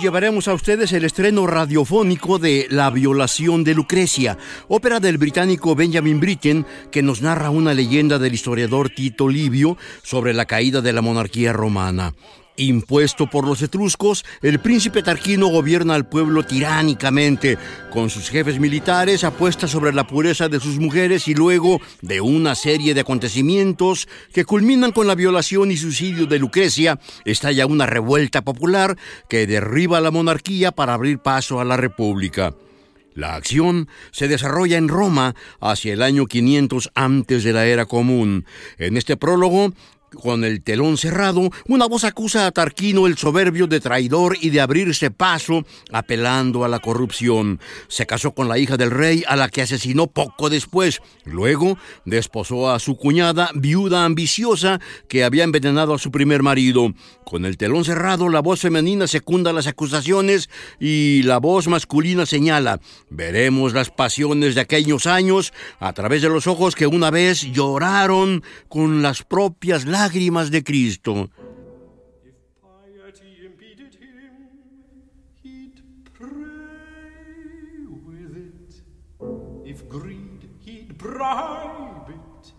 Llevaremos a ustedes el estreno radiofónico de La violación de Lucrecia, ópera del británico Benjamin Britten que nos narra una leyenda del historiador Tito Livio sobre la caída de la monarquía romana. Impuesto por los etruscos, el príncipe Tarquino gobierna al pueblo tiránicamente. Con sus jefes militares apuesta sobre la pureza de sus mujeres y luego de una serie de acontecimientos que culminan con la violación y suicidio de Lucrecia, estalla una revuelta popular que derriba la monarquía para abrir paso a la república. La acción se desarrolla en Roma hacia el año 500 antes de la era común. En este prólogo, con el telón cerrado, una voz acusa a Tarquino el soberbio de traidor y de abrirse paso, apelando a la corrupción. Se casó con la hija del rey, a la que asesinó poco después. Luego desposó a su cuñada, viuda ambiciosa, que había envenenado a su primer marido. Con el telón cerrado, la voz femenina secunda las acusaciones y la voz masculina señala. Veremos las pasiones de aquellos años a través de los ojos que una vez lloraron con las propias lágrimas lágrimas de Cristo. If piety impeded him, he'd pray with it. If greed he'd bribe it,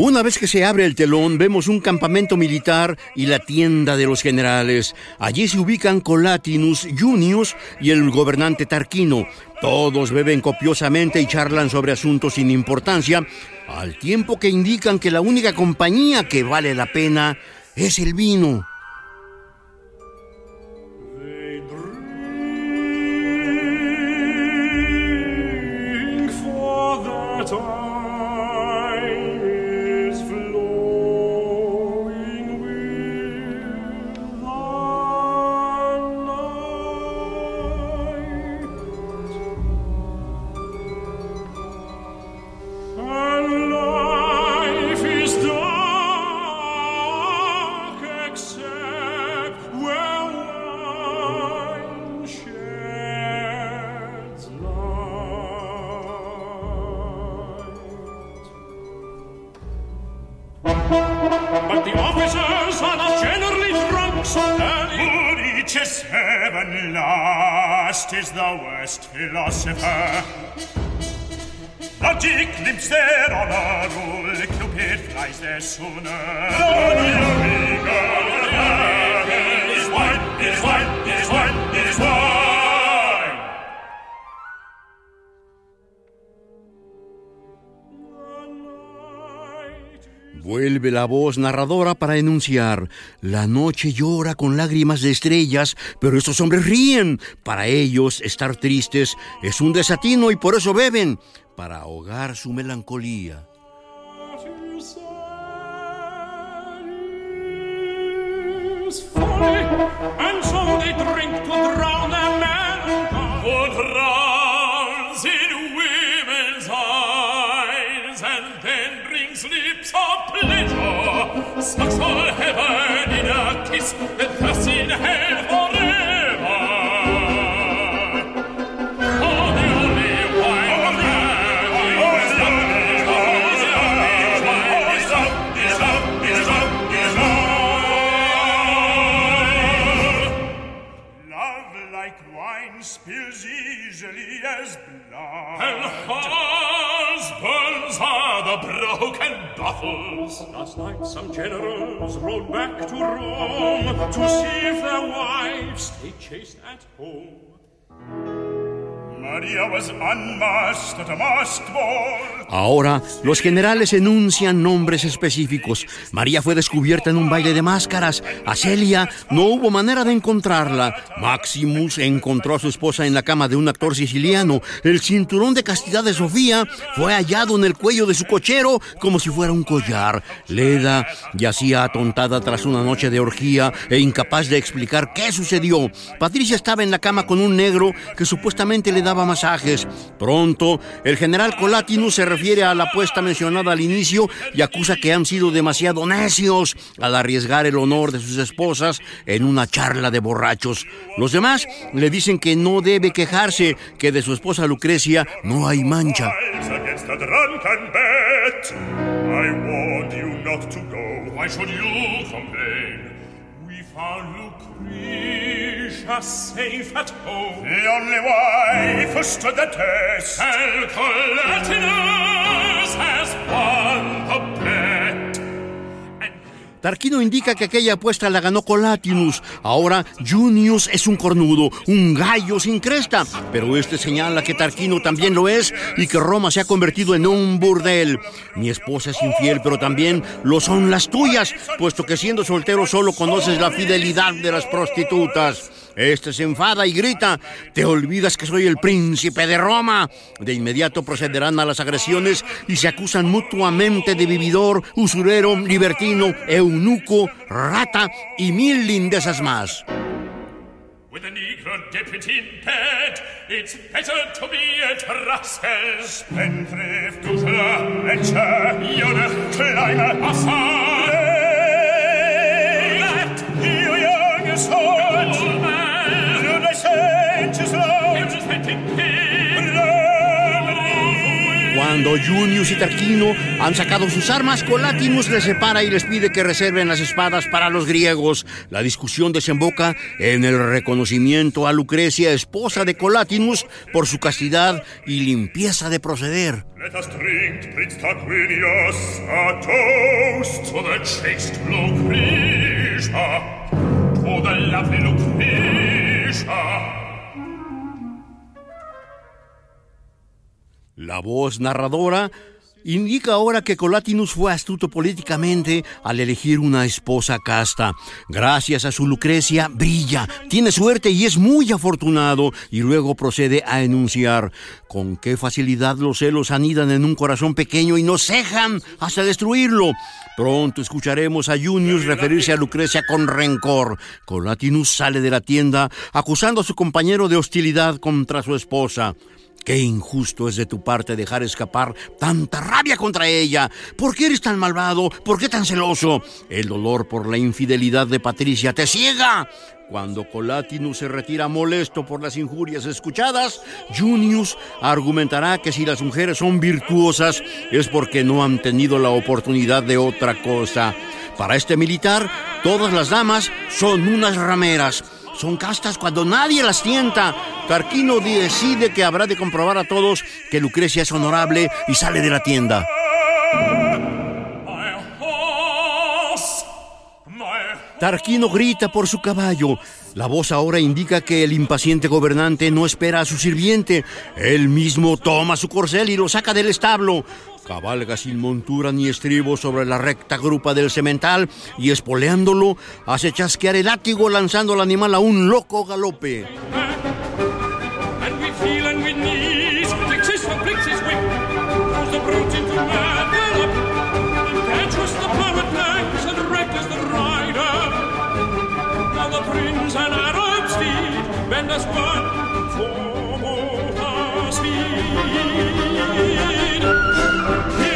Una vez que se abre el telón, vemos un campamento militar y la tienda de los generales. Allí se ubican Colatinus Junius y el gobernante Tarquino. Todos beben copiosamente y charlan sobre asuntos sin importancia, al tiempo que indican que la única compañía que vale la pena es el vino. But the officers are not generally drunk, so early. But each is last is the worst philosopher. Logic limps on a rule, Cupid flies there sooner. Lord, is white, is white, is white. Vuelve la voz narradora para enunciar. La noche llora con lágrimas de estrellas, pero estos hombres ríen. Para ellos, estar tristes es un desatino y por eso beben, para ahogar su melancolía. Last night some generals rode back to Rome to see if their wives stay chaste at home. Ahora, los generales enuncian nombres específicos. María fue descubierta en un baile de máscaras. A Celia no hubo manera de encontrarla. Maximus encontró a su esposa en la cama de un actor siciliano. El cinturón de castidad de Sofía fue hallado en el cuello de su cochero como si fuera un collar. Leda yacía atontada tras una noche de orgía e incapaz de explicar qué sucedió. Patricia estaba en la cama con un negro que supuestamente le daba masajes. Pronto, el general Colatinus se refiere a la apuesta mencionada al inicio y acusa que han sido demasiado necios al arriesgar el honor de sus esposas en una charla de borrachos. Los demás le dicen que no debe quejarse, que de su esposa Lucrecia no hay mancha. Lucretia safe at home. The only wife who stood the test. And Collatinus has won the bet. Tarquino indica que aquella apuesta la ganó Colatinus. Ahora Junius es un cornudo, un gallo sin cresta. Pero este señala que Tarquino también lo es y que Roma se ha convertido en un burdel. Mi esposa es infiel, pero también lo son las tuyas, puesto que siendo soltero solo conoces la fidelidad de las prostitutas. Este se enfada y grita, te olvidas que soy el príncipe de Roma. De inmediato procederán a las agresiones y se acusan mutuamente de vividor, usurero, libertino, eunuco, rata y mil lindezas más. With a negro it's better to be Cuando Junius y Tarquino han sacado sus armas, Colatinus les separa y les pide que reserven las espadas para los griegos. La discusión desemboca en el reconocimiento a Lucrecia, esposa de Colatinus, por su castidad y limpieza de proceder. Let us drink, La voz narradora indica ahora que Colatinus fue astuto políticamente al elegir una esposa casta. Gracias a su Lucrecia, brilla, tiene suerte y es muy afortunado. Y luego procede a enunciar con qué facilidad los celos anidan en un corazón pequeño y no cejan hasta destruirlo. Pronto escucharemos a Junius referirse a Lucrecia con rencor. Colatinus sale de la tienda acusando a su compañero de hostilidad contra su esposa. Qué injusto es de tu parte dejar escapar tanta rabia contra ella. ¿Por qué eres tan malvado? ¿Por qué tan celoso? El dolor por la infidelidad de Patricia te ciega. Cuando Colatinus se retira molesto por las injurias escuchadas, Junius argumentará que si las mujeres son virtuosas es porque no han tenido la oportunidad de otra cosa. Para este militar, todas las damas son unas rameras son castas cuando nadie las tienta. Tarquino decide que habrá de comprobar a todos que Lucrecia es honorable y sale de la tienda. Tarquino grita por su caballo. La voz ahora indica que el impaciente gobernante no espera a su sirviente. Él mismo toma su corcel y lo saca del establo. Cabalga sin montura ni estribo sobre la recta grupa del semental y espoleándolo hace chasquear el látigo lanzando al animal a un loco galope. We're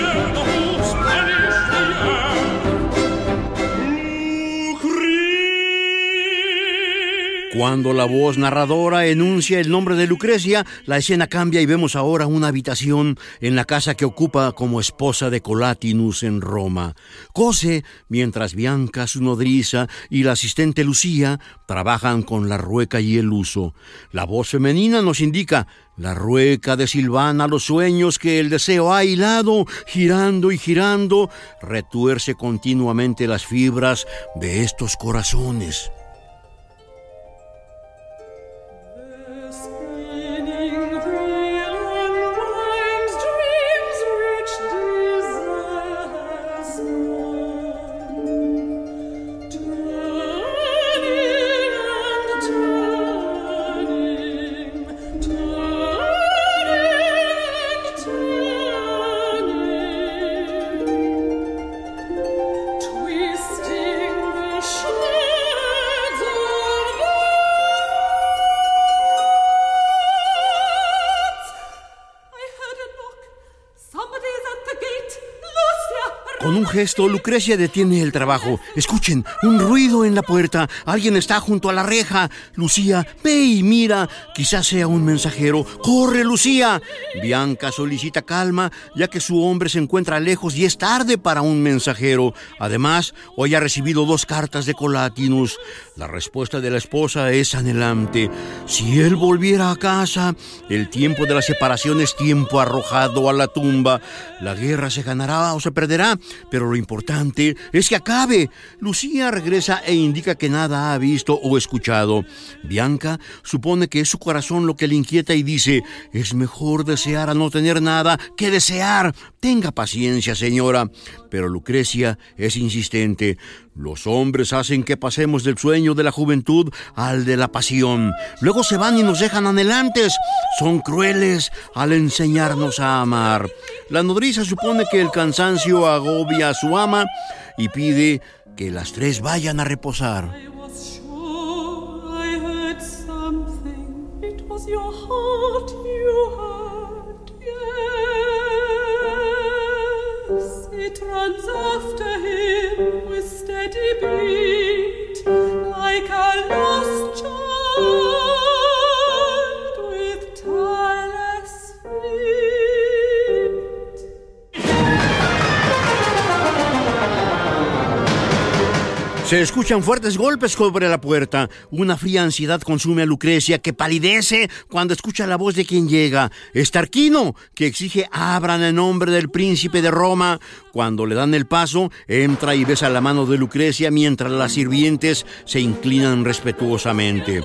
Cuando la voz narradora enuncia el nombre de Lucrecia, la escena cambia y vemos ahora una habitación en la casa que ocupa como esposa de Colatinus en Roma. Cose, mientras Bianca, su nodriza, y la asistente Lucía trabajan con la rueca y el uso. La voz femenina nos indica la rueca de Silvana los sueños que el deseo ha hilado, girando y girando, retuerce continuamente las fibras de estos corazones. Lucrecia detiene el trabajo. Escuchen, un ruido en la puerta. Alguien está junto a la reja. Lucía, ve y mira. Quizás sea un mensajero. ¡Corre, Lucía! Bianca solicita calma, ya que su hombre se encuentra lejos y es tarde para un mensajero. Además, hoy ha recibido dos cartas de Colatinus. La respuesta de la esposa es anhelante. Si él volviera a casa, el tiempo de la separación es tiempo arrojado a la tumba. La guerra se ganará o se perderá, pero lo importante es que acabe. Lucía regresa e indica que nada ha visto o escuchado. Bianca supone que es su corazón lo que le inquieta y dice, es mejor desear a no tener nada que desear. Tenga paciencia, señora. Pero Lucrecia es insistente. Los hombres hacen que pasemos del sueño de la juventud al de la pasión. Luego se van y nos dejan anhelantes. Son crueles al enseñarnos a amar. La nodriza supone que el cansancio agobia a su ama y pide que las tres vayan a reposar. Runs after him beat, like a lost child. Se escuchan fuertes golpes sobre la puerta. Una fría ansiedad consume a Lucrecia, que palidece cuando escucha la voz de quien llega. Es Tarquino, que exige abran en nombre del príncipe de Roma. Cuando le dan el paso, entra y besa la mano de Lucrecia mientras las sirvientes se inclinan respetuosamente.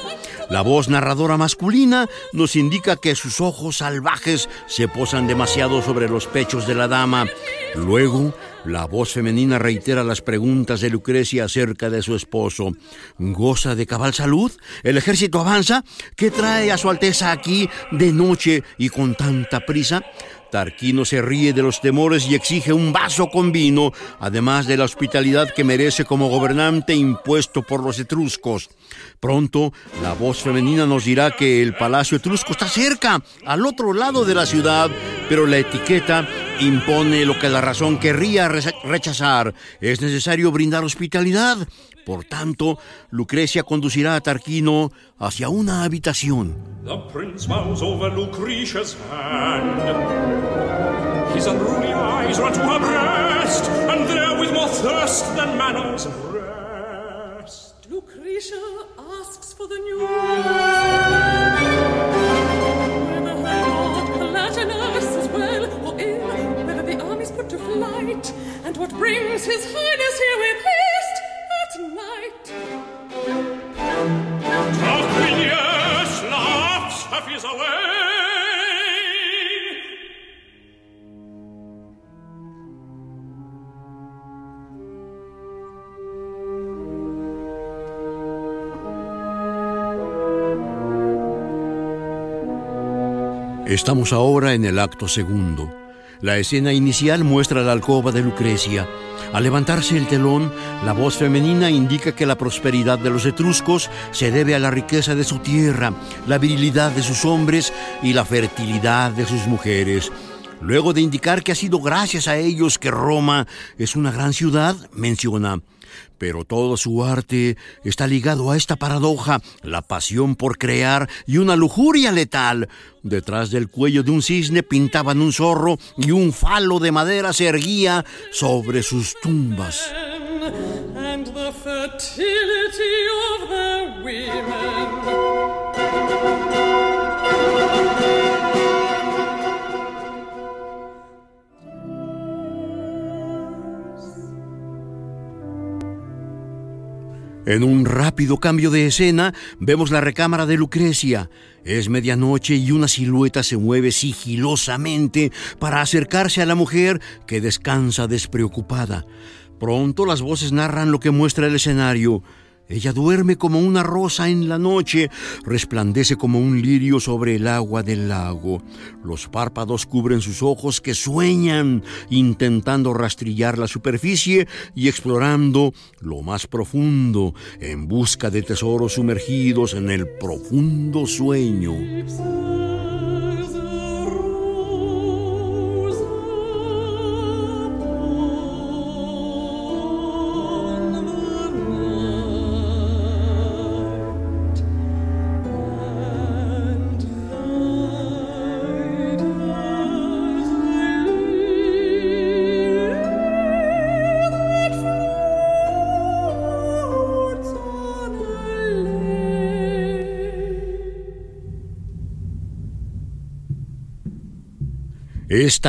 La voz narradora masculina nos indica que sus ojos salvajes se posan demasiado sobre los pechos de la dama. Luego, la voz femenina reitera las preguntas de Lucrecia acerca de su esposo. ¿Goza de cabal salud? ¿El ejército avanza? ¿Qué trae a su Alteza aquí de noche y con tanta prisa? Tarquino se ríe de los temores y exige un vaso con vino, además de la hospitalidad que merece como gobernante impuesto por los etruscos. Pronto, la voz femenina nos dirá que el palacio etrusco está cerca, al otro lado de la ciudad, pero la etiqueta impone lo que la razón querría rechazar. Es necesario brindar hospitalidad. Por tanto, Lucrecia conducirá a Tarquino hacia una habitación. The prince bows over Lucretia's hand. His unruly eyes run to her breast, and there with more thirst than manners rest. Lucretia asks for the news. What brings his highness here with haste at night. Estamos ahora en el acto segundo. La escena inicial muestra la alcoba de Lucrecia. Al levantarse el telón, la voz femenina indica que la prosperidad de los etruscos se debe a la riqueza de su tierra, la virilidad de sus hombres y la fertilidad de sus mujeres. Luego de indicar que ha sido gracias a ellos que Roma es una gran ciudad, menciona, pero todo su arte está ligado a esta paradoja, la pasión por crear y una lujuria letal. Detrás del cuello de un cisne pintaban un zorro y un falo de madera se erguía sobre sus tumbas. En un rápido cambio de escena, vemos la recámara de Lucrecia. Es medianoche y una silueta se mueve sigilosamente para acercarse a la mujer que descansa despreocupada. Pronto las voces narran lo que muestra el escenario. Ella duerme como una rosa en la noche, resplandece como un lirio sobre el agua del lago. Los párpados cubren sus ojos que sueñan, intentando rastrillar la superficie y explorando lo más profundo, en busca de tesoros sumergidos en el profundo sueño. Es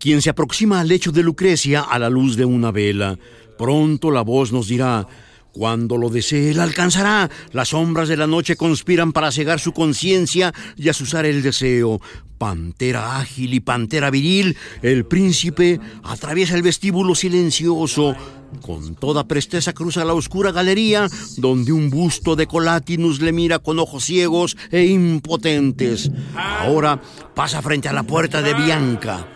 quien se aproxima al lecho de Lucrecia a la luz de una vela. Pronto la voz nos dirá, cuando lo desee, la alcanzará. Las sombras de la noche conspiran para cegar su conciencia y asusar el deseo. Pantera ágil y pantera viril, el príncipe atraviesa el vestíbulo silencioso. Con toda presteza cruza la oscura galería donde un busto de Colatinus le mira con ojos ciegos e impotentes. Ahora pasa frente a la puerta de Bianca.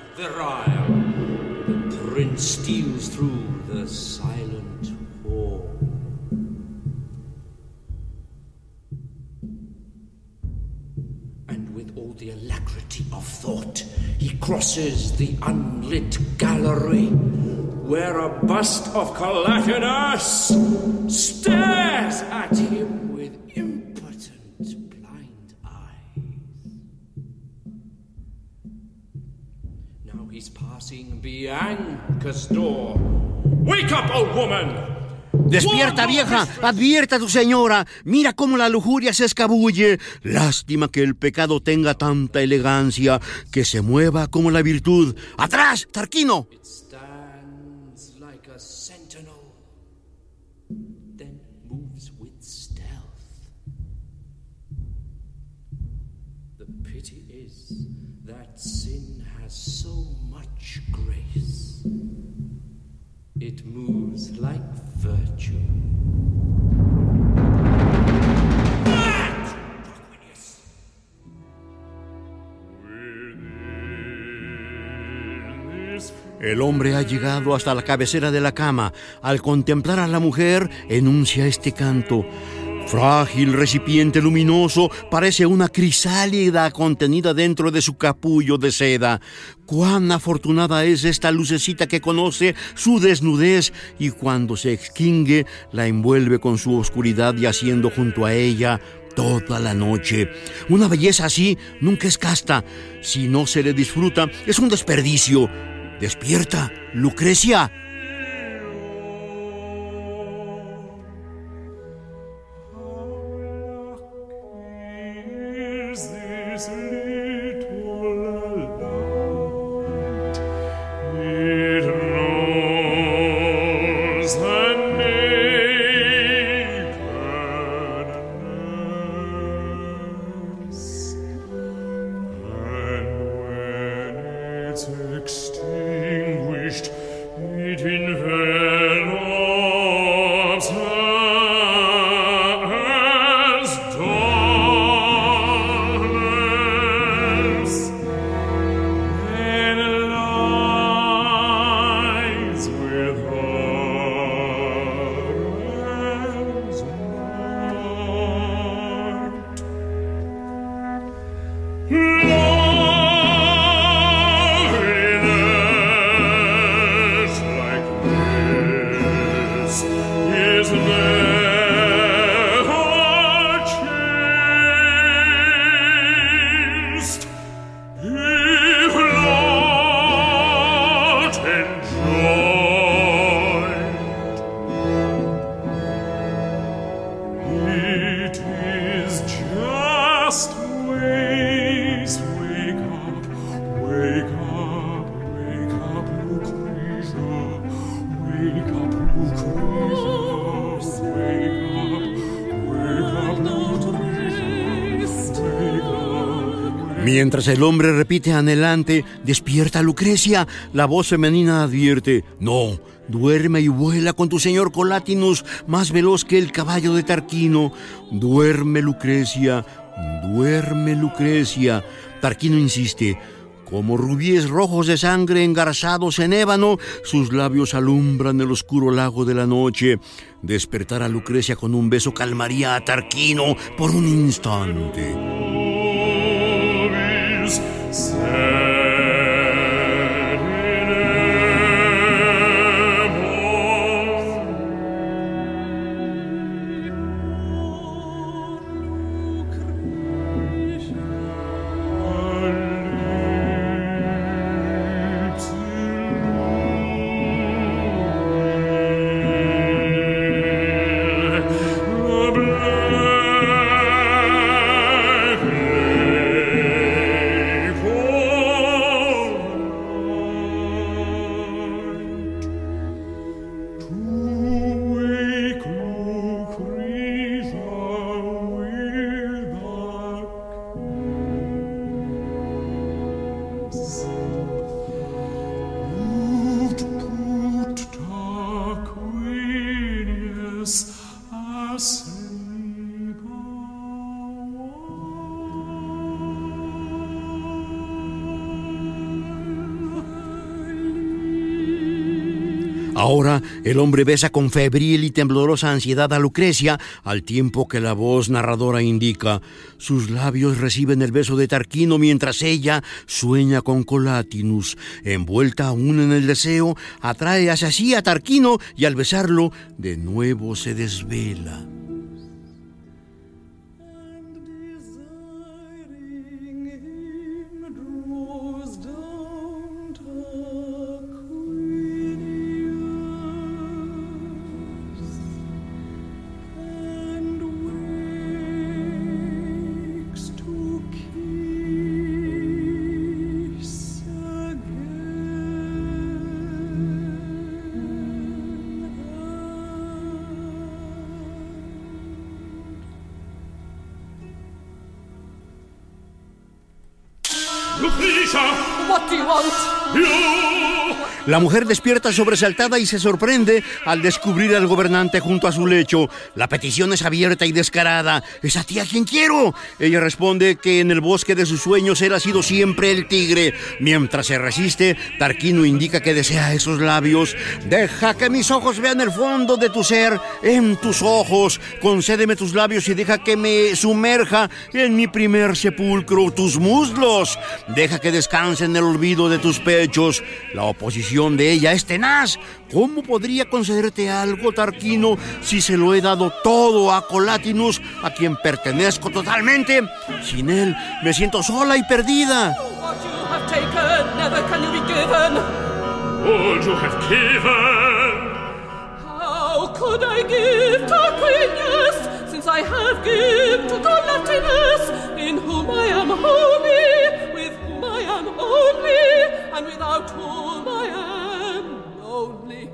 Crosses the unlit gallery where a bust of Calatinus stares at him with impotent blind eyes. Now he's passing Bianca's door. Wake up, old woman! Despierta, vieja, advierta a tu señora. Mira cómo la lujuria se escabulle. Lástima que el pecado tenga tanta elegancia, que se mueva como la virtud. ¡Atrás, Tarquino! El hombre ha llegado hasta la cabecera de la cama. Al contemplar a la mujer, enuncia este canto. Frágil recipiente luminoso, parece una crisálida contenida dentro de su capullo de seda. Cuán afortunada es esta lucecita que conoce su desnudez y cuando se extingue la envuelve con su oscuridad yaciendo junto a ella toda la noche. Una belleza así nunca es casta. Si no se le disfruta, es un desperdicio. Despierta, Lucrecia. Mientras el hombre repite anhelante, despierta Lucrecia, la voz femenina advierte, no, duerme y vuela con tu señor Colatinus, más veloz que el caballo de Tarquino. Duerme, Lucrecia, duerme, Lucrecia. Tarquino insiste. Como rubíes rojos de sangre engarzados en ébano, sus labios alumbran el oscuro lago de la noche. Despertar a Lucrecia con un beso calmaría a Tarquino por un instante. Ahora el hombre besa con febril y temblorosa ansiedad a Lucrecia, al tiempo que la voz narradora indica, sus labios reciben el beso de Tarquino mientras ella sueña con Colatinus. Envuelta aún en el deseo, atrae hacia sí a Tarquino y al besarlo, de nuevo se desvela. La mujer despierta sobresaltada y se sorprende al descubrir al gobernante junto a su lecho. La petición es abierta y descarada. ¿Es a ti a quien quiero? Ella responde que en el bosque de sus sueños él ha sido siempre el tigre. Mientras se resiste, Tarquino indica que desea esos labios. Deja que mis ojos vean el fondo de tu ser en tus ojos. Concédeme tus labios y deja que me sumerja en mi primer sepulcro, tus muslos. Deja que descanse en el olvido de tus pechos. La oposición de ella es tenaz. ¿Cómo podría concederte algo, Tarquino, si se lo he dado todo a Colatinus, a quien pertenezco totalmente? Sin él me siento sola y perdida. Could I give Tarquinius, since I have given to Colatinus, in whom I am holy, am only, and without whom I am lonely?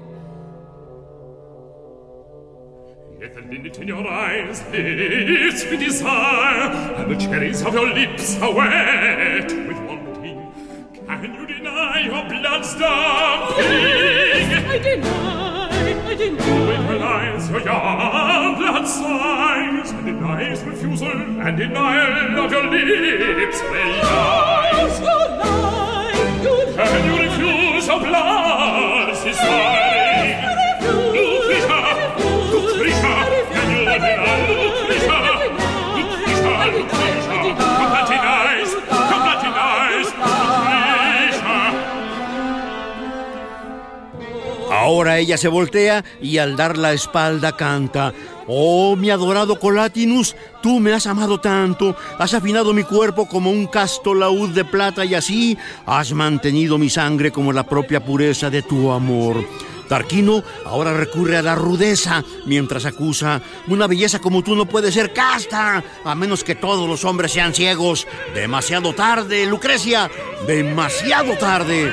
Yet the linnet in your eyes lives with desire, and the cherries of your lips are wet with wanting. Can you deny your blood's dumping? I deny, I In deny. her eyes your young blood sighs, and denies refusal, and denial of your lips may lie. You lie, you lie. Can you refuse your blood, sister? Ahora ella se voltea y al dar la espalda canta. Oh, mi adorado Colatinus, tú me has amado tanto, has afinado mi cuerpo como un casto laúd de plata y así has mantenido mi sangre como la propia pureza de tu amor. Tarquino ahora recurre a la rudeza mientras acusa, una belleza como tú no puede ser casta, a menos que todos los hombres sean ciegos. Demasiado tarde, Lucrecia, demasiado tarde.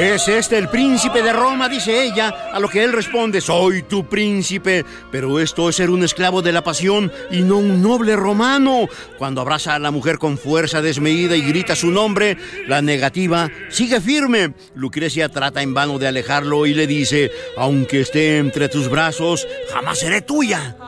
Es este el príncipe de Roma, dice ella, a lo que él responde, soy tu príncipe, pero esto es ser un esclavo de la pasión y no un noble romano. Cuando abraza a la mujer con fuerza desmedida y grita su nombre, la negativa sigue firme. Lucrecia trata en vano de alejarlo y le dice, aunque esté entre tus brazos, jamás seré tuya.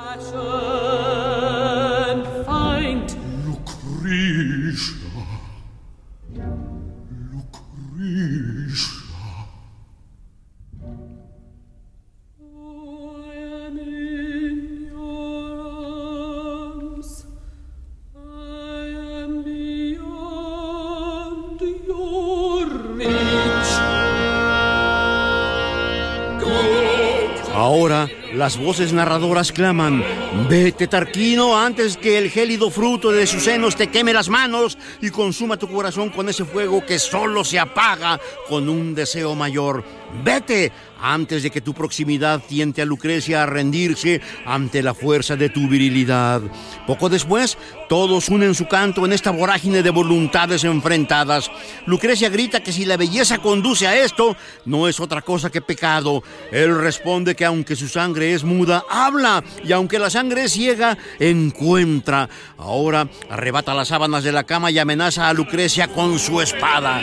Ahora las voces narradoras claman, vete Tarquino antes que el gélido fruto de sus senos te queme las manos y consuma tu corazón con ese fuego que solo se apaga con un deseo mayor. Vete antes de que tu proximidad tiente a Lucrecia a rendirse ante la fuerza de tu virilidad. Poco después, todos unen su canto en esta vorágine de voluntades enfrentadas. Lucrecia grita que si la belleza conduce a esto, no es otra cosa que pecado. Él responde que aunque su sangre es muda, habla, y aunque la sangre es ciega, encuentra. Ahora arrebata las sábanas de la cama y amenaza a Lucrecia con su espada.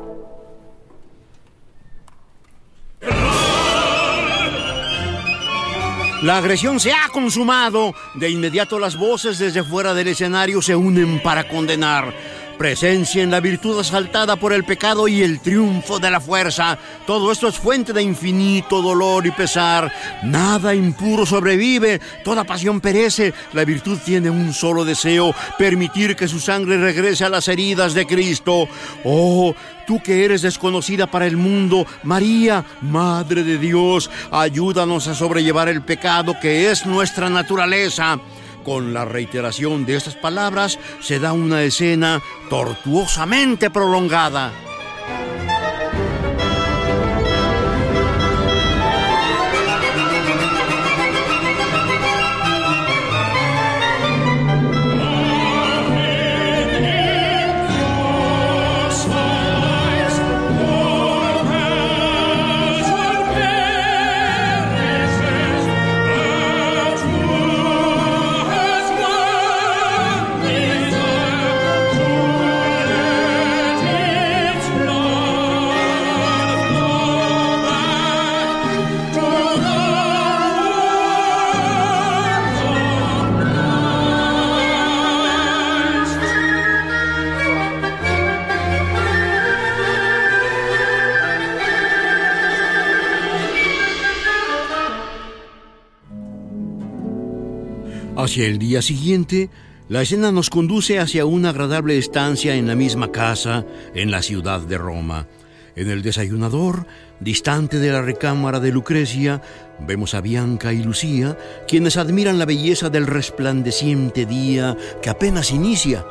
La agresión se ha consumado. De inmediato las voces desde fuera del escenario se unen para condenar. Presencia en la virtud asaltada por el pecado y el triunfo de la fuerza. Todo esto es fuente de infinito dolor y pesar. Nada impuro sobrevive, toda pasión perece. La virtud tiene un solo deseo, permitir que su sangre regrese a las heridas de Cristo. Oh, tú que eres desconocida para el mundo, María, Madre de Dios, ayúdanos a sobrellevar el pecado que es nuestra naturaleza. Con la reiteración de estas palabras se da una escena tortuosamente prolongada. Hacia el día siguiente, la escena nos conduce hacia una agradable estancia en la misma casa en la ciudad de Roma. En el desayunador, distante de la recámara de Lucrecia, vemos a Bianca y Lucía, quienes admiran la belleza del resplandeciente día que apenas inicia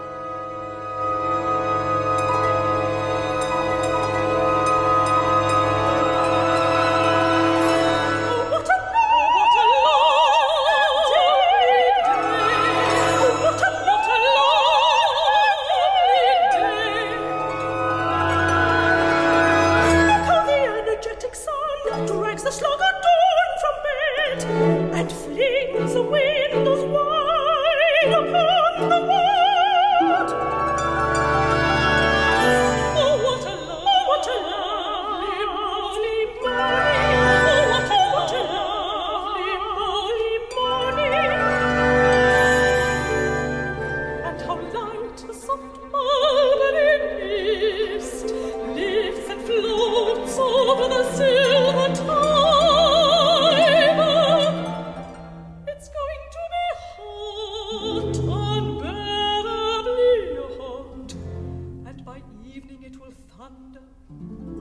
Hand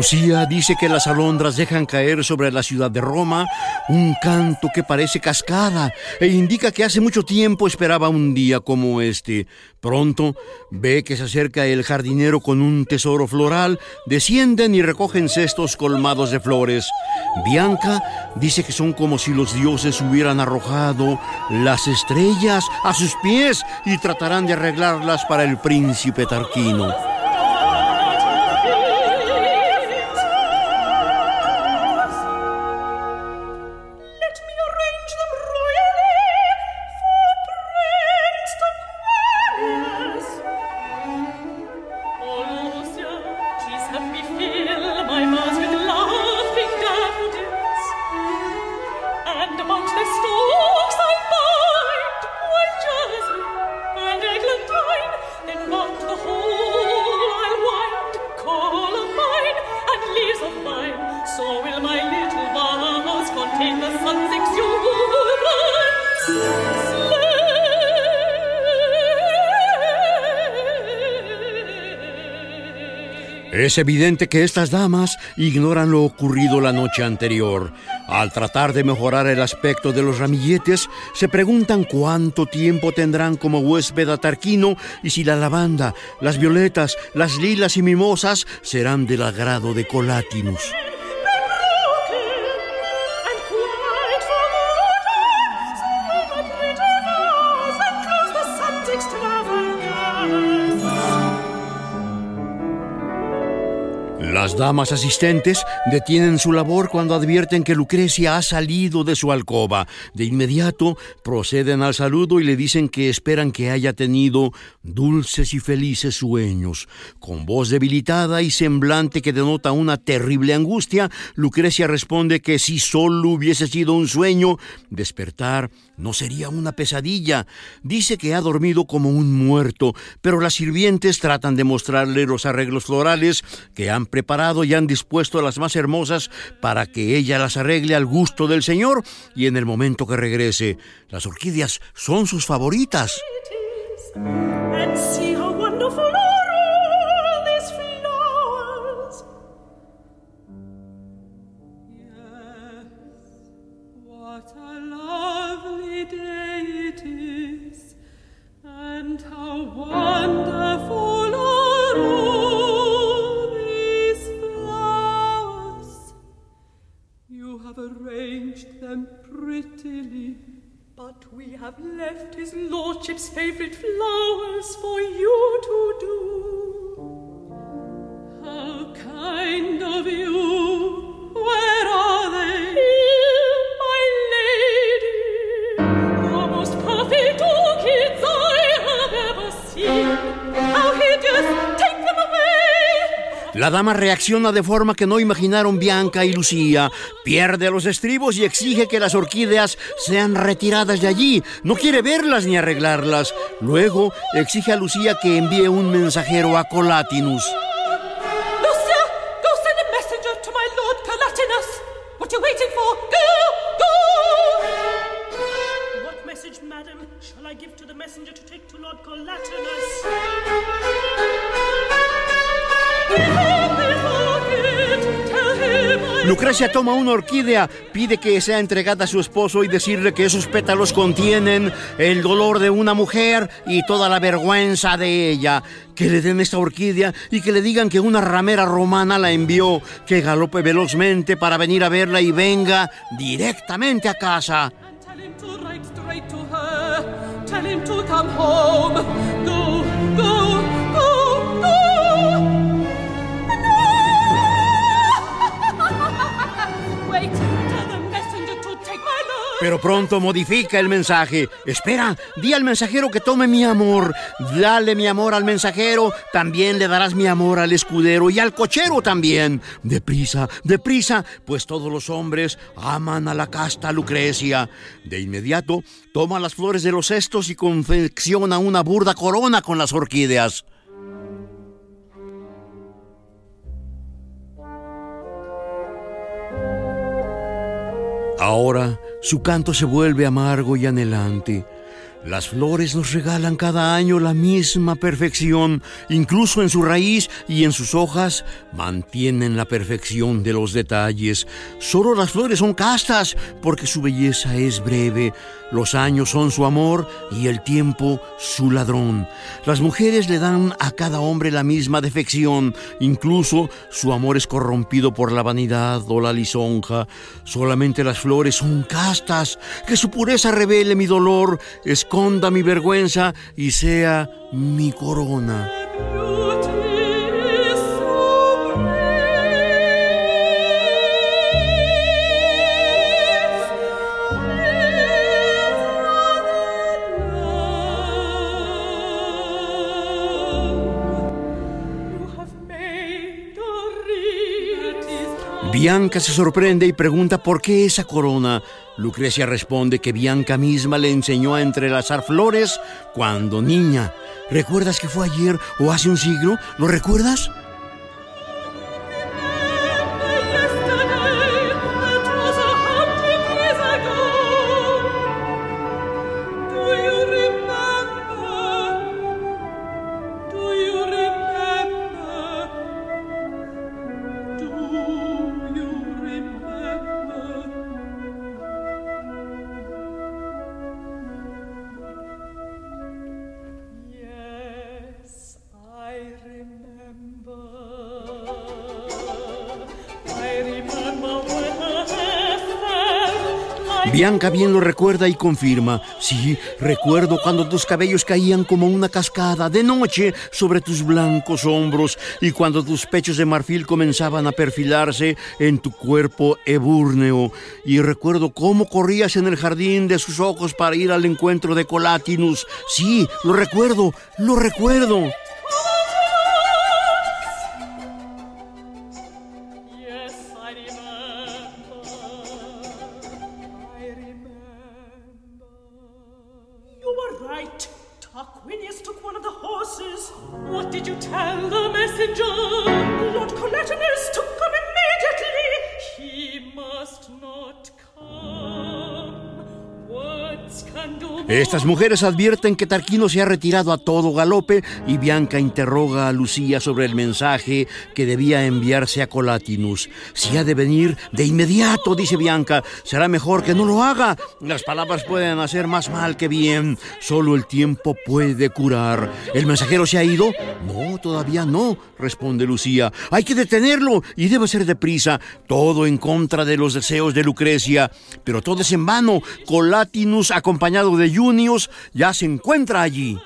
Lucía dice que las alondras dejan caer sobre la ciudad de Roma un canto que parece cascada e indica que hace mucho tiempo esperaba un día como este. Pronto ve que se acerca el jardinero con un tesoro floral, descienden y recogen cestos colmados de flores. Bianca dice que son como si los dioses hubieran arrojado las estrellas a sus pies y tratarán de arreglarlas para el príncipe Tarquino. Es evidente que estas damas ignoran lo ocurrido la noche anterior. Al tratar de mejorar el aspecto de los ramilletes, se preguntan cuánto tiempo tendrán como huésped a Tarquino y si la lavanda, las violetas, las lilas y mimosas serán del agrado de Colatinus. Damas asistentes detienen su labor cuando advierten que Lucrecia ha salido de su alcoba. De inmediato proceden al saludo y le dicen que esperan que haya tenido dulces y felices sueños. Con voz debilitada y semblante que denota una terrible angustia, Lucrecia responde que si solo hubiese sido un sueño, despertar no sería una pesadilla. Dice que ha dormido como un muerto, pero las sirvientes tratan de mostrarle los arreglos florales que han preparado y han dispuesto las más hermosas para que ella las arregle al gusto del Señor y en el momento que regrese. Las orquídeas son sus favoritas. Have left his lordship's favourite flowers for you to do. How kind of you! Where La dama reacciona de forma que no imaginaron Bianca y Lucía. Pierde los estribos y exige que las orquídeas sean retiradas de allí. No quiere verlas ni arreglarlas. Luego exige a Lucía que envíe un mensajero a Colatinus. Lucrecia toma una orquídea, pide que sea entregada a su esposo y decirle que esos pétalos contienen el dolor de una mujer y toda la vergüenza de ella. Que le den esta orquídea y que le digan que una ramera romana la envió, que galope velozmente para venir a verla y venga directamente a casa. Pero pronto modifica el mensaje. Espera, di al mensajero que tome mi amor. Dale mi amor al mensajero. También le darás mi amor al escudero y al cochero también. Deprisa, deprisa, pues todos los hombres aman a la casta Lucrecia. De inmediato, toma las flores de los cestos y confecciona una burda corona con las orquídeas. Ahora su canto se vuelve amargo y anhelante. Las flores nos regalan cada año la misma perfección, incluso en su raíz y en sus hojas mantienen la perfección de los detalles. Solo las flores son castas porque su belleza es breve, los años son su amor y el tiempo su ladrón. Las mujeres le dan a cada hombre la misma defección, incluso su amor es corrompido por la vanidad o la lisonja. Solamente las flores son castas, que su pureza revele mi dolor, esconda mi vergüenza y sea mi corona. Bianca se sorprende y pregunta por qué esa corona. Lucrecia responde que Bianca misma le enseñó a entrelazar flores cuando niña. ¿Recuerdas que fue ayer o hace un siglo? ¿Lo recuerdas? Bianca bien lo recuerda y confirma. Sí, recuerdo cuando tus cabellos caían como una cascada de noche sobre tus blancos hombros y cuando tus pechos de marfil comenzaban a perfilarse en tu cuerpo ebúrneo. Y recuerdo cómo corrías en el jardín de sus ojos para ir al encuentro de Colatinus. Sí, lo recuerdo, lo recuerdo. Estas mujeres advierten que Tarquino se ha retirado a todo galope y Bianca interroga a Lucía sobre el mensaje que debía enviarse a Colatinus. Si ha de venir de inmediato, dice Bianca, será mejor que no lo haga. Las palabras pueden hacer más mal que bien. Solo el tiempo puede curar. ¿El mensajero se ha ido? No, todavía no, responde Lucía. Hay que detenerlo y debe ser deprisa. Todo en contra de los deseos de Lucrecia. Pero todo es en vano. Colatinus, acompañado de Ya se encuentra allí.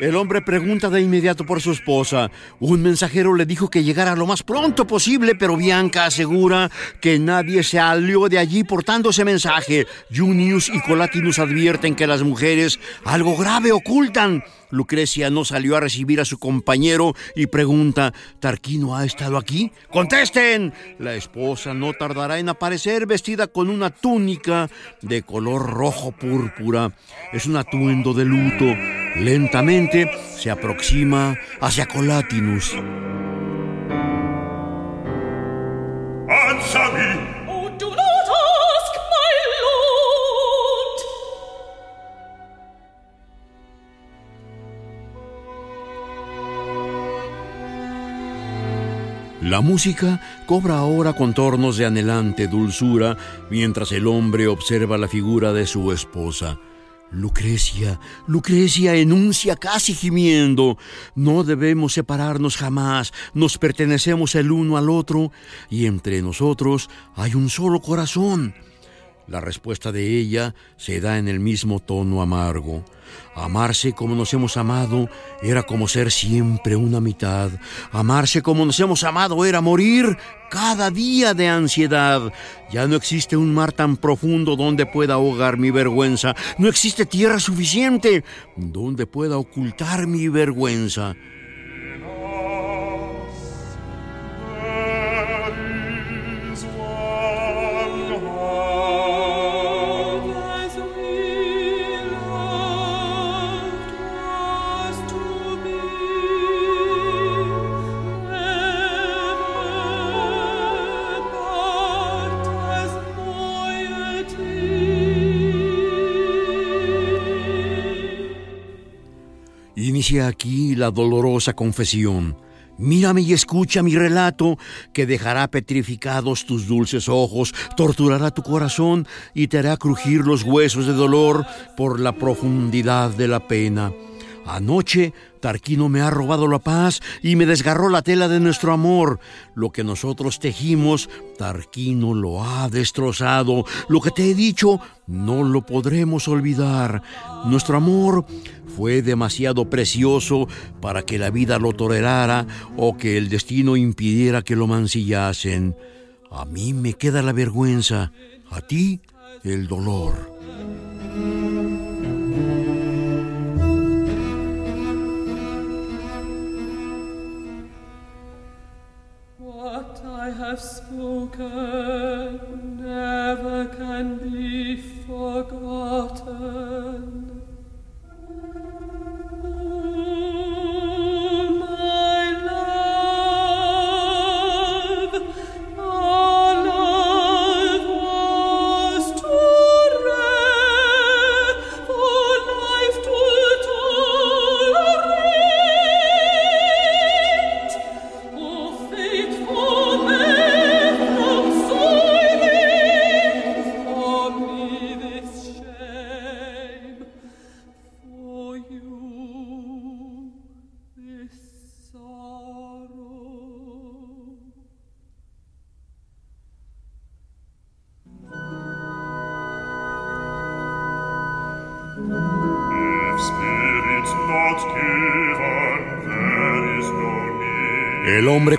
El hombre pregunta de inmediato por su esposa. Un mensajero le dijo que llegara lo más pronto posible, pero Bianca asegura que nadie se salió de allí portando ese mensaje. Junius y Colatinus advierten que las mujeres algo grave ocultan. Lucrecia no salió a recibir a su compañero y pregunta, ¿Tarquino ha estado aquí? ¡Contesten! La esposa no tardará en aparecer vestida con una túnica de color rojo púrpura. Es un atuendo de luto. Lentamente se aproxima hacia Colatinus. La música cobra ahora contornos de anhelante dulzura mientras el hombre observa la figura de su esposa. Lucrecia, Lucrecia enuncia casi gimiendo, no debemos separarnos jamás, nos pertenecemos el uno al otro. Y entre nosotros hay un solo corazón. La respuesta de ella se da en el mismo tono amargo. Amarse como nos hemos amado era como ser siempre una mitad. Amarse como nos hemos amado era morir cada día de ansiedad. Ya no existe un mar tan profundo donde pueda ahogar mi vergüenza. No existe tierra suficiente donde pueda ocultar mi vergüenza. Aquí la dolorosa confesión. Mírame y escucha mi relato, que dejará petrificados tus dulces ojos, torturará tu corazón y te hará crujir los huesos de dolor por la profundidad de la pena. Anoche Tarquino me ha robado la paz y me desgarró la tela de nuestro amor. Lo que nosotros tejimos, Tarquino lo ha destrozado. Lo que te he dicho, no lo podremos olvidar. Nuestro amor fue demasiado precioso para que la vida lo tolerara o que el destino impidiera que lo mancillasen. A mí me queda la vergüenza, a ti el dolor. Have spoken never can be forgotten.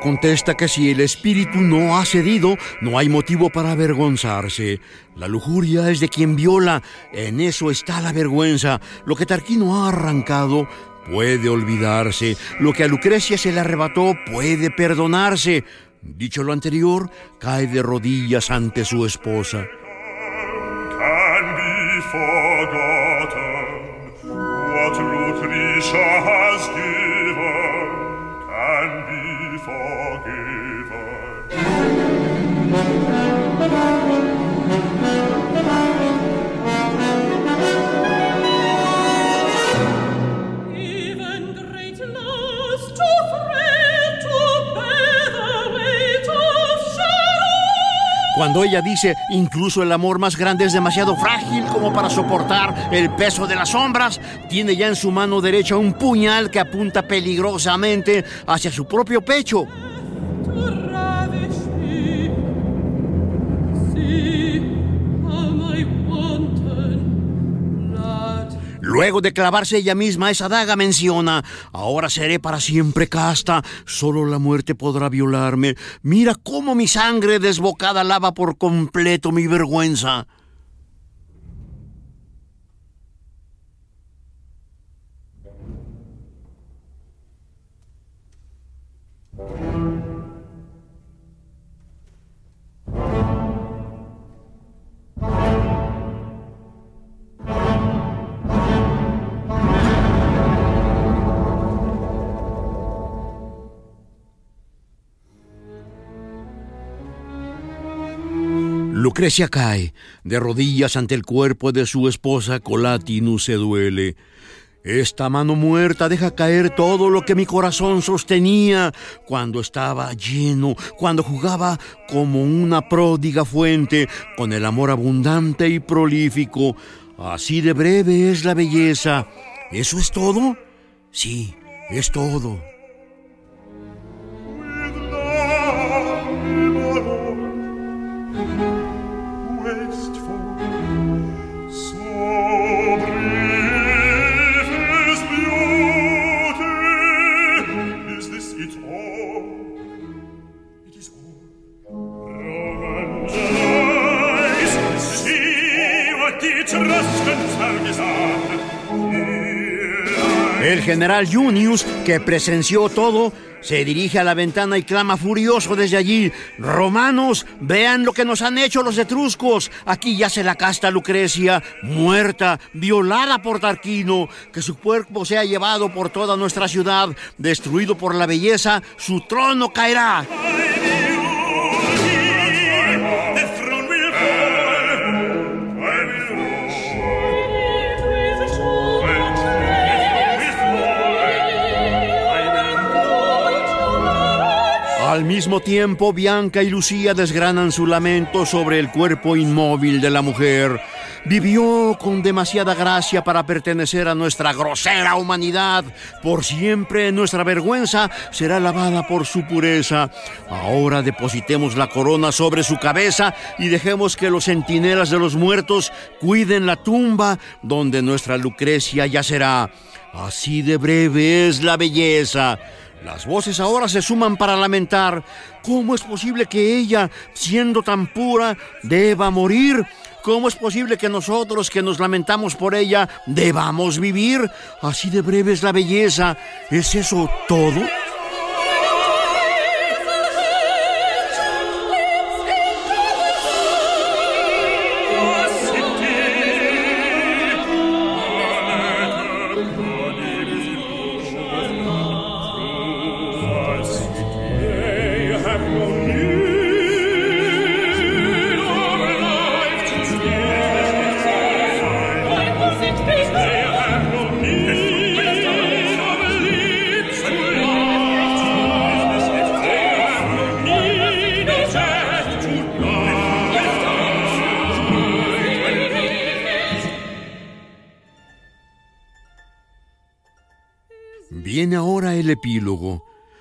Contesta que si el espíritu no ha cedido, no hay motivo para avergonzarse. La lujuria es de quien viola, en eso está la vergüenza. Lo que Tarquino ha arrancado puede olvidarse, lo que a Lucrecia se le arrebató puede perdonarse. Dicho lo anterior, cae de rodillas ante su esposa. Cuando ella dice, incluso el amor más grande es demasiado frágil como para soportar el peso de las sombras, tiene ya en su mano derecha un puñal que apunta peligrosamente hacia su propio pecho. Luego de clavarse ella misma esa daga menciona, ahora seré para siempre casta, solo la muerte podrá violarme. Mira cómo mi sangre desbocada lava por completo mi vergüenza. Lucrecia cae, de rodillas ante el cuerpo de su esposa, Colatinus se duele. Esta mano muerta deja caer todo lo que mi corazón sostenía cuando estaba lleno, cuando jugaba como una pródiga fuente, con el amor abundante y prolífico. Así de breve es la belleza. ¿Eso es todo? Sí, es todo. Junius, que presenció todo, se dirige a la ventana y clama furioso desde allí. Romanos, vean lo que nos han hecho los etruscos. Aquí yace la casta Lucrecia, muerta, violada por Tarquino. Que su cuerpo sea llevado por toda nuestra ciudad, destruido por la belleza, su trono caerá. Al mismo tiempo, Bianca y Lucía desgranan su lamento sobre el cuerpo inmóvil de la mujer. Vivió con demasiada gracia para pertenecer a nuestra grosera humanidad. Por siempre nuestra vergüenza será lavada por su pureza. Ahora depositemos la corona sobre su cabeza y dejemos que los centinelas de los muertos cuiden la tumba donde nuestra Lucrecia yacerá. Así de breve es la belleza. Las voces ahora se suman para lamentar. ¿Cómo es posible que ella, siendo tan pura, deba morir? ¿Cómo es posible que nosotros que nos lamentamos por ella debamos vivir? Así de breve es la belleza. ¿Es eso todo?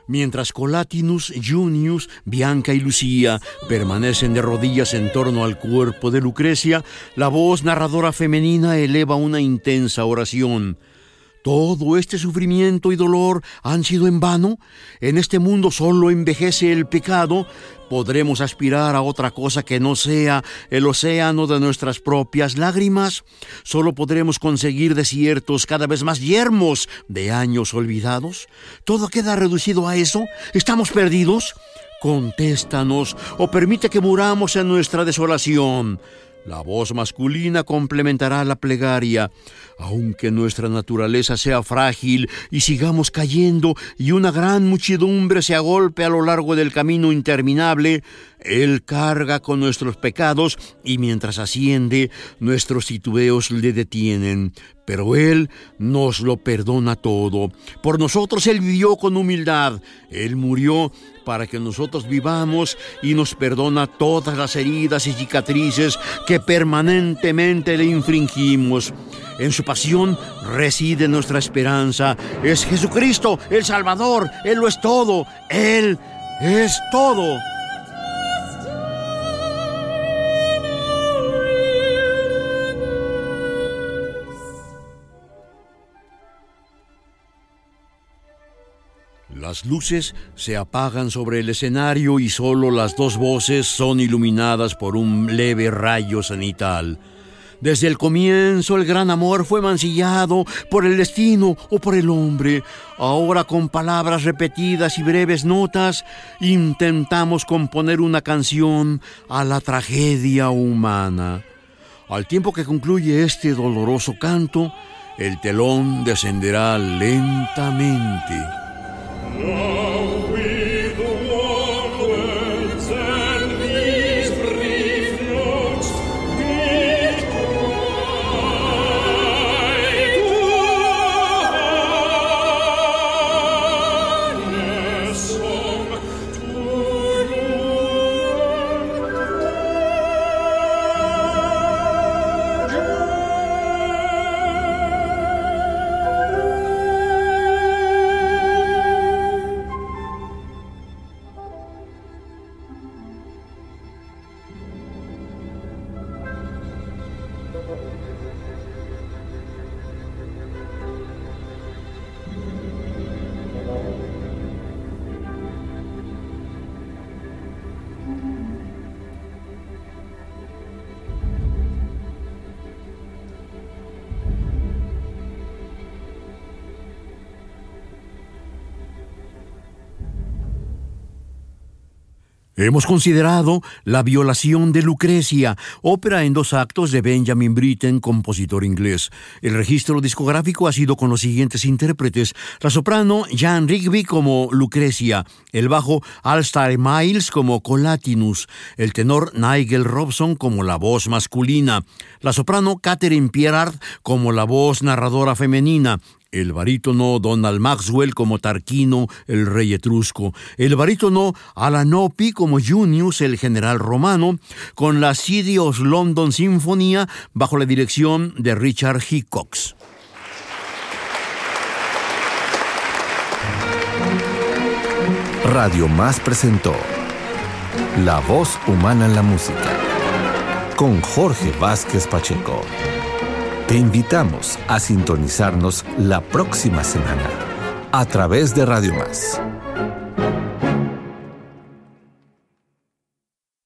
Mientras Colatinus, Junius, Bianca y Lucía permanecen de rodillas en torno al cuerpo de Lucrecia, la voz narradora femenina eleva una intensa oración. ¿Todo este sufrimiento y dolor han sido en vano? En este mundo solo envejece el pecado. ¿Podremos aspirar a otra cosa que no sea el océano de nuestras propias lágrimas? ¿Solo podremos conseguir desiertos cada vez más yermos de años olvidados? ¿Todo queda reducido a eso? ¿Estamos perdidos? Contéstanos o permite que muramos en nuestra desolación. La voz masculina complementará la plegaria. Aunque nuestra naturaleza sea frágil y sigamos cayendo y una gran muchedumbre se agolpe a lo largo del camino interminable, Él carga con nuestros pecados y mientras asciende, nuestros titubeos le detienen. Pero Él nos lo perdona todo. Por nosotros Él vivió con humildad. Él murió para que nosotros vivamos y nos perdona todas las heridas y cicatrices que permanentemente le infringimos. En su pasión reside nuestra esperanza. Es Jesucristo, el Salvador. Él lo es todo. Él es todo. Las luces se apagan sobre el escenario y solo las dos voces son iluminadas por un leve rayo cenital. Desde el comienzo el gran amor fue mancillado por el destino o por el hombre. Ahora con palabras repetidas y breves notas intentamos componer una canción a la tragedia humana. Al tiempo que concluye este doloroso canto, el telón descenderá lentamente. Now Hemos considerado La violación de Lucrecia, ópera en dos actos de Benjamin Britten, compositor inglés. El registro discográfico ha sido con los siguientes intérpretes: la soprano Jan Rigby como Lucrecia, el bajo Alstar Miles como Colatinus, el tenor Nigel Robson como la voz masculina, la soprano Catherine Pierard como la voz narradora femenina, el barítono Donald Maxwell como Tarquino, el rey etrusco, el barítono Alanopi como Junius, el general romano, con la of London Sinfonía bajo la dirección de Richard Hickox. Radio Más presentó La voz humana en la música con Jorge Vázquez Pacheco. Te invitamos a sintonizarnos la próxima semana a través de Radio Más